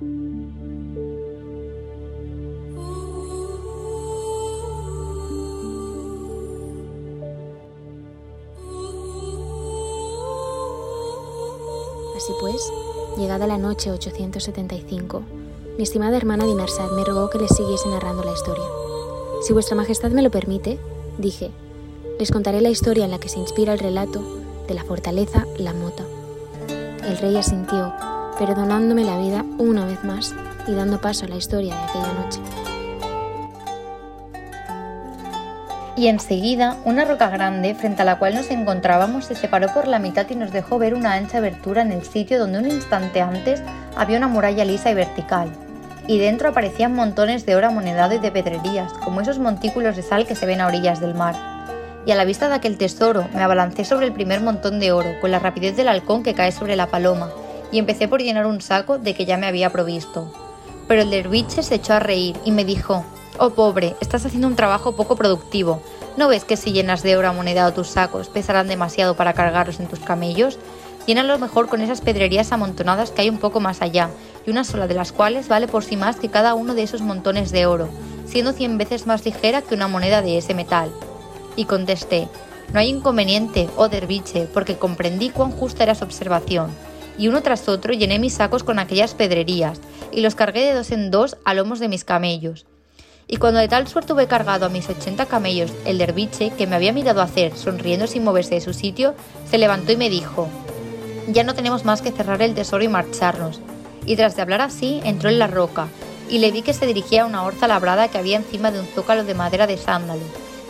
Así pues, llegada la noche 875, mi estimada hermana Dimersad me rogó que les siguiese narrando la historia. Si vuestra majestad me lo permite, dije, les contaré la historia en la que se inspira el relato de la fortaleza La Mota. El rey asintió, perdonándome la vida una vez más y dando paso a la historia de aquella noche. y enseguida una roca grande frente a la cual nos encontrábamos se separó por la mitad y nos dejó ver una ancha abertura en el sitio donde un instante antes había una muralla lisa y vertical, y dentro aparecían montones de oro amonedado y de pedrerías, como esos montículos de sal que se ven a orillas del mar. Y a la vista de aquel tesoro me abalancé sobre el primer montón de oro, con la rapidez del halcón que cae sobre la paloma, y empecé por llenar un saco de que ya me había provisto. Pero el derviche se echó a reír y me dijo, Oh pobre, estás haciendo un trabajo poco productivo. ¿No ves que si llenas de oro amonedado tus sacos pesarán demasiado para cargarlos en tus camellos? Llénalos mejor con esas pedrerías amontonadas que hay un poco más allá, y una sola de las cuales vale por sí más que cada uno de esos montones de oro, siendo cien veces más ligera que una moneda de ese metal. Y contesté, no hay inconveniente, oh derviche, porque comprendí cuán justa era su observación. Y uno tras otro llené mis sacos con aquellas pedrerías, y los cargué de dos en dos a lomos de mis camellos y cuando de tal suerte hube cargado a mis 80 camellos, el derviche, que me había mirado hacer, sonriendo sin moverse de su sitio, se levantó y me dijo, ya no tenemos más que cerrar el tesoro y marcharnos. Y tras de hablar así, entró en la roca, y le vi que se dirigía a una horza labrada que había encima de un zócalo de madera de sándalo.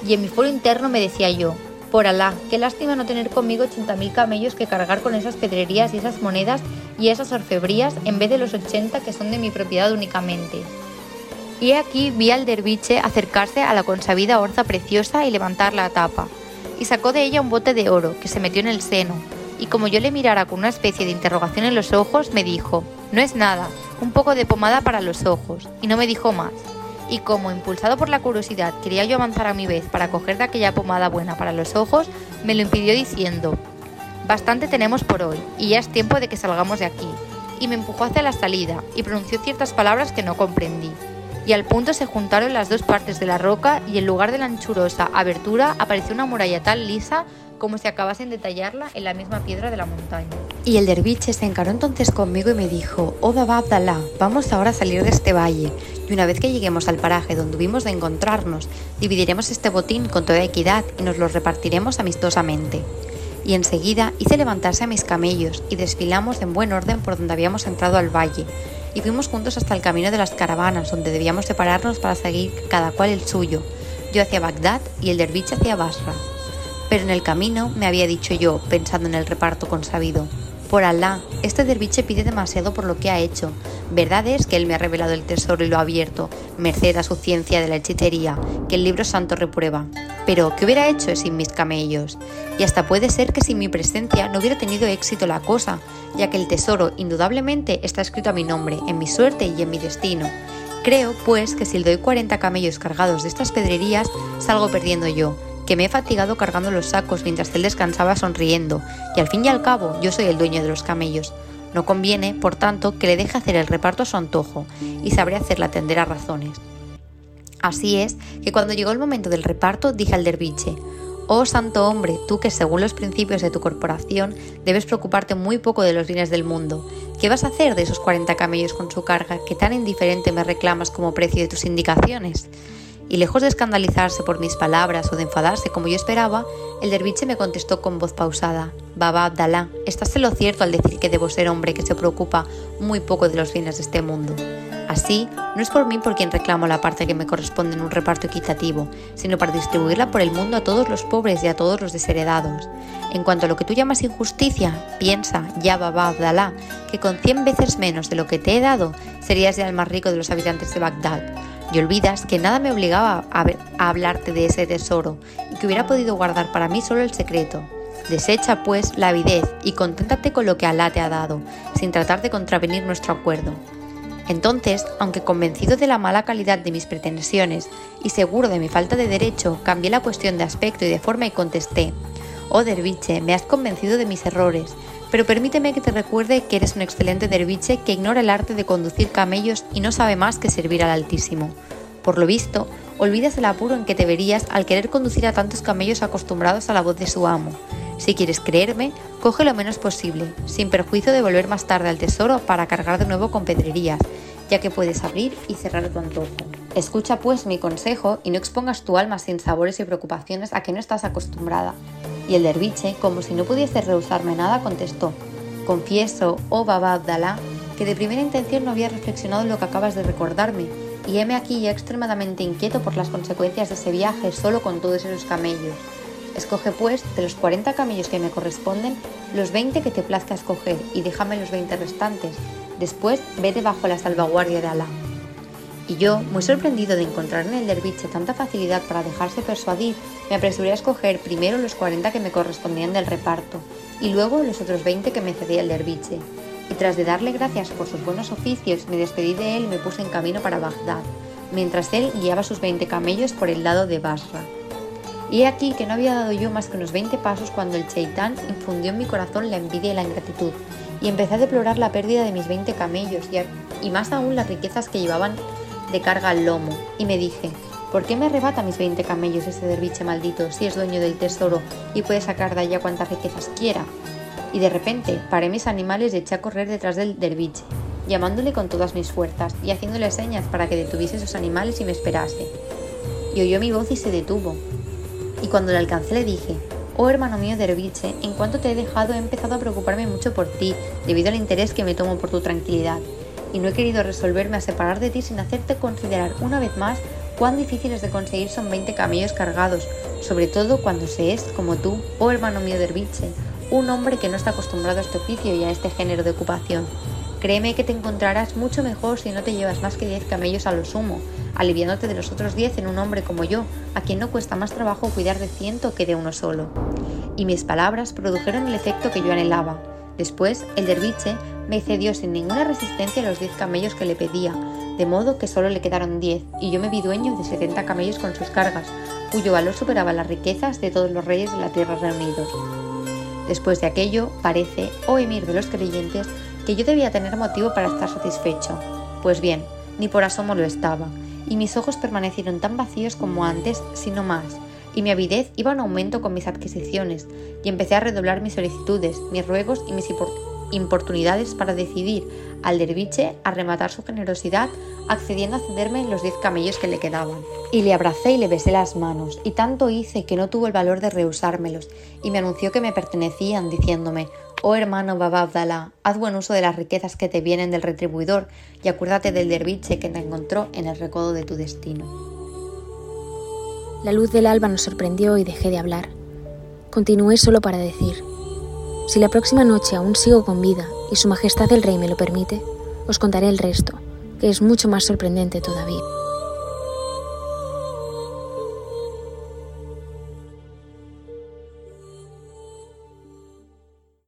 Y en mi foro interno me decía yo, por Alá, qué lástima no tener conmigo 80.000 camellos que cargar con esas pedrerías y esas monedas y esas orfebrías en vez de los 80 que son de mi propiedad únicamente. Y aquí vi al derviche acercarse a la consabida orza preciosa y levantar la tapa, y sacó de ella un bote de oro que se metió en el seno, y como yo le mirara con una especie de interrogación en los ojos, me dijo, no es nada, un poco de pomada para los ojos, y no me dijo más. Y como, impulsado por la curiosidad, quería yo avanzar a mi vez para coger de aquella pomada buena para los ojos, me lo impidió diciendo, bastante tenemos por hoy, y ya es tiempo de que salgamos de aquí. Y me empujó hacia la salida, y pronunció ciertas palabras que no comprendí y al punto se juntaron las dos partes de la roca y en lugar de la anchurosa abertura apareció una muralla tan lisa como si acabasen de tallarla en la misma piedra de la montaña. Y el derviche se encaró entonces conmigo y me dijo, Oh Baba Abdalá, vamos ahora a salir de este valle, y una vez que lleguemos al paraje donde hubimos de encontrarnos, dividiremos este botín con toda equidad y nos lo repartiremos amistosamente. Y enseguida hice levantarse a mis camellos y desfilamos en buen orden por donde habíamos entrado al valle, y fuimos juntos hasta el camino de las caravanas, donde debíamos separarnos para seguir cada cual el suyo, yo hacia Bagdad y el derviche hacia Basra. Pero en el camino me había dicho yo, pensando en el reparto consabido, por Alá, este derviche pide demasiado por lo que ha hecho. Verdad es que él me ha revelado el tesoro y lo ha abierto, merced a su ciencia de la hechicería, que el libro santo reprueba. Pero, ¿qué hubiera hecho sin mis camellos? Y hasta puede ser que sin mi presencia no hubiera tenido éxito la cosa, ya que el tesoro indudablemente está escrito a mi nombre, en mi suerte y en mi destino. Creo, pues, que si le doy 40 camellos cargados de estas pedrerías, salgo perdiendo yo, que me he fatigado cargando los sacos mientras él descansaba sonriendo, y al fin y al cabo yo soy el dueño de los camellos. No conviene, por tanto, que le deje hacer el reparto a su antojo, y sabré hacerle atender a razones. Así es que cuando llegó el momento del reparto dije al derviche, Oh santo hombre, tú que según los principios de tu corporación debes preocuparte muy poco de los bienes del mundo, ¿qué vas a hacer de esos 40 camellos con su carga que tan indiferente me reclamas como precio de tus indicaciones? Y lejos de escandalizarse por mis palabras o de enfadarse como yo esperaba, el derviche me contestó con voz pausada, Baba Abdalá, estás en lo cierto al decir que debo ser hombre que se preocupa muy poco de los bienes de este mundo. Así, no es por mí por quien reclamo la parte que me corresponde en un reparto equitativo, sino para distribuirla por el mundo a todos los pobres y a todos los desheredados. En cuanto a lo que tú llamas injusticia, piensa, ya Baba Abdalá, que con cien veces menos de lo que te he dado, serías ya el más rico de los habitantes de Bagdad y olvidas que nada me obligaba a, hablarte de ese tesoro y que hubiera podido guardar para mí solo el secreto. Desecha, pues, la avidez y conténtate con lo que Alá te ha dado, sin tratar de contravenir nuestro acuerdo. Entonces, aunque convencido de la mala calidad de mis pretensiones y seguro de mi falta de derecho, cambié la cuestión de aspecto y de forma y contesté, Oh derviche, me has convencido de mis errores, pero permíteme que te recuerde que eres un excelente derviche que ignora el arte de conducir camellos y no sabe más que servir al Altísimo. Por lo visto, olvidas el apuro en que te verías al querer conducir a tantos camellos acostumbrados a la voz de su amo. Si quieres creerme, coge lo menos posible, sin perjuicio de volver más tarde al tesoro para cargar de nuevo con pedrerías, ya que puedes abrir y cerrar tu antojo. Escucha pues mi consejo y no expongas tu alma sin sabores y preocupaciones a que no estás acostumbrada. Y el derviche, como si no pudiese rehusarme nada, contestó, Confieso, oh Baba Abdalá, que de primera intención no había reflexionado en lo que acabas de recordarme, y heme aquí ya extremadamente inquieto por las consecuencias de ese viaje solo con todos esos camellos. Escoge pues, de los 40 camellos que me corresponden, los 20 que te plazca escoger y déjame los 20 restantes. Después vete bajo la salvaguardia de Alá. Y yo, muy sorprendido de encontrar en el derviche tanta facilidad para dejarse persuadir, me apresuré a escoger primero los 40 que me correspondían del reparto y luego los otros 20 que me cedía el derviche. Y tras de darle gracias por sus buenos oficios, me despedí de él y me puse en camino para Bagdad, mientras él guiaba sus 20 camellos por el lado de Basra. Y he aquí que no había dado yo más que unos 20 pasos cuando el cheitán infundió en mi corazón la envidia y la ingratitud, y empecé a deplorar la pérdida de mis 20 camellos y, y más aún las riquezas que llevaban de carga al lomo, y me dije, ¿por qué me arrebata mis 20 camellos ese derviche maldito si es dueño del tesoro y puede sacar de allá cuantas riquezas quiera? Y de repente paré mis animales y eché a correr detrás del derviche, llamándole con todas mis fuerzas y haciéndole señas para que detuviese esos animales y me esperase. Y oyó mi voz y se detuvo. Y cuando le alcancé le dije, Oh hermano mío derviche, en cuanto te he dejado he empezado a preocuparme mucho por ti, debido al interés que me tomo por tu tranquilidad y no he querido resolverme a separar de ti sin hacerte considerar una vez más cuán difíciles de conseguir son 20 camellos cargados, sobre todo cuando se es, como tú, oh hermano mío derviche, un hombre que no está acostumbrado a este oficio y a este género de ocupación. Créeme que te encontrarás mucho mejor si no te llevas más que 10 camellos a lo sumo, aliviándote de los otros 10 en un hombre como yo, a quien no cuesta más trabajo cuidar de ciento que de uno solo. Y mis palabras produjeron el efecto que yo anhelaba. Después, el derviche me cedió sin ninguna resistencia los 10 camellos que le pedía, de modo que solo le quedaron 10 y yo me vi dueño de 70 camellos con sus cargas, cuyo valor superaba las riquezas de todos los reyes de la tierra reunidos. Después de aquello, parece, oh emir de los creyentes, que yo debía tener motivo para estar satisfecho. Pues bien, ni por asomo lo estaba, y mis ojos permanecieron tan vacíos como antes, sino más, y mi avidez iba en aumento con mis adquisiciones, y empecé a redoblar mis solicitudes, mis ruegos y mis importunidades para decidir al derviche a rematar su generosidad, accediendo a cederme los diez camellos que le quedaban. Y le abracé y le besé las manos, y tanto hice que no tuvo el valor de rehusármelos, y me anunció que me pertenecían, diciéndome, Oh hermano Baba Abdalá, haz buen uso de las riquezas que te vienen del retribuidor, y acuérdate del derviche que te encontró en el recodo de tu destino. La luz del alba nos sorprendió y dejé de hablar. Continué solo para decir, si la próxima noche aún sigo con vida y Su Majestad el Rey me lo permite, os contaré el resto, que es mucho más sorprendente todavía.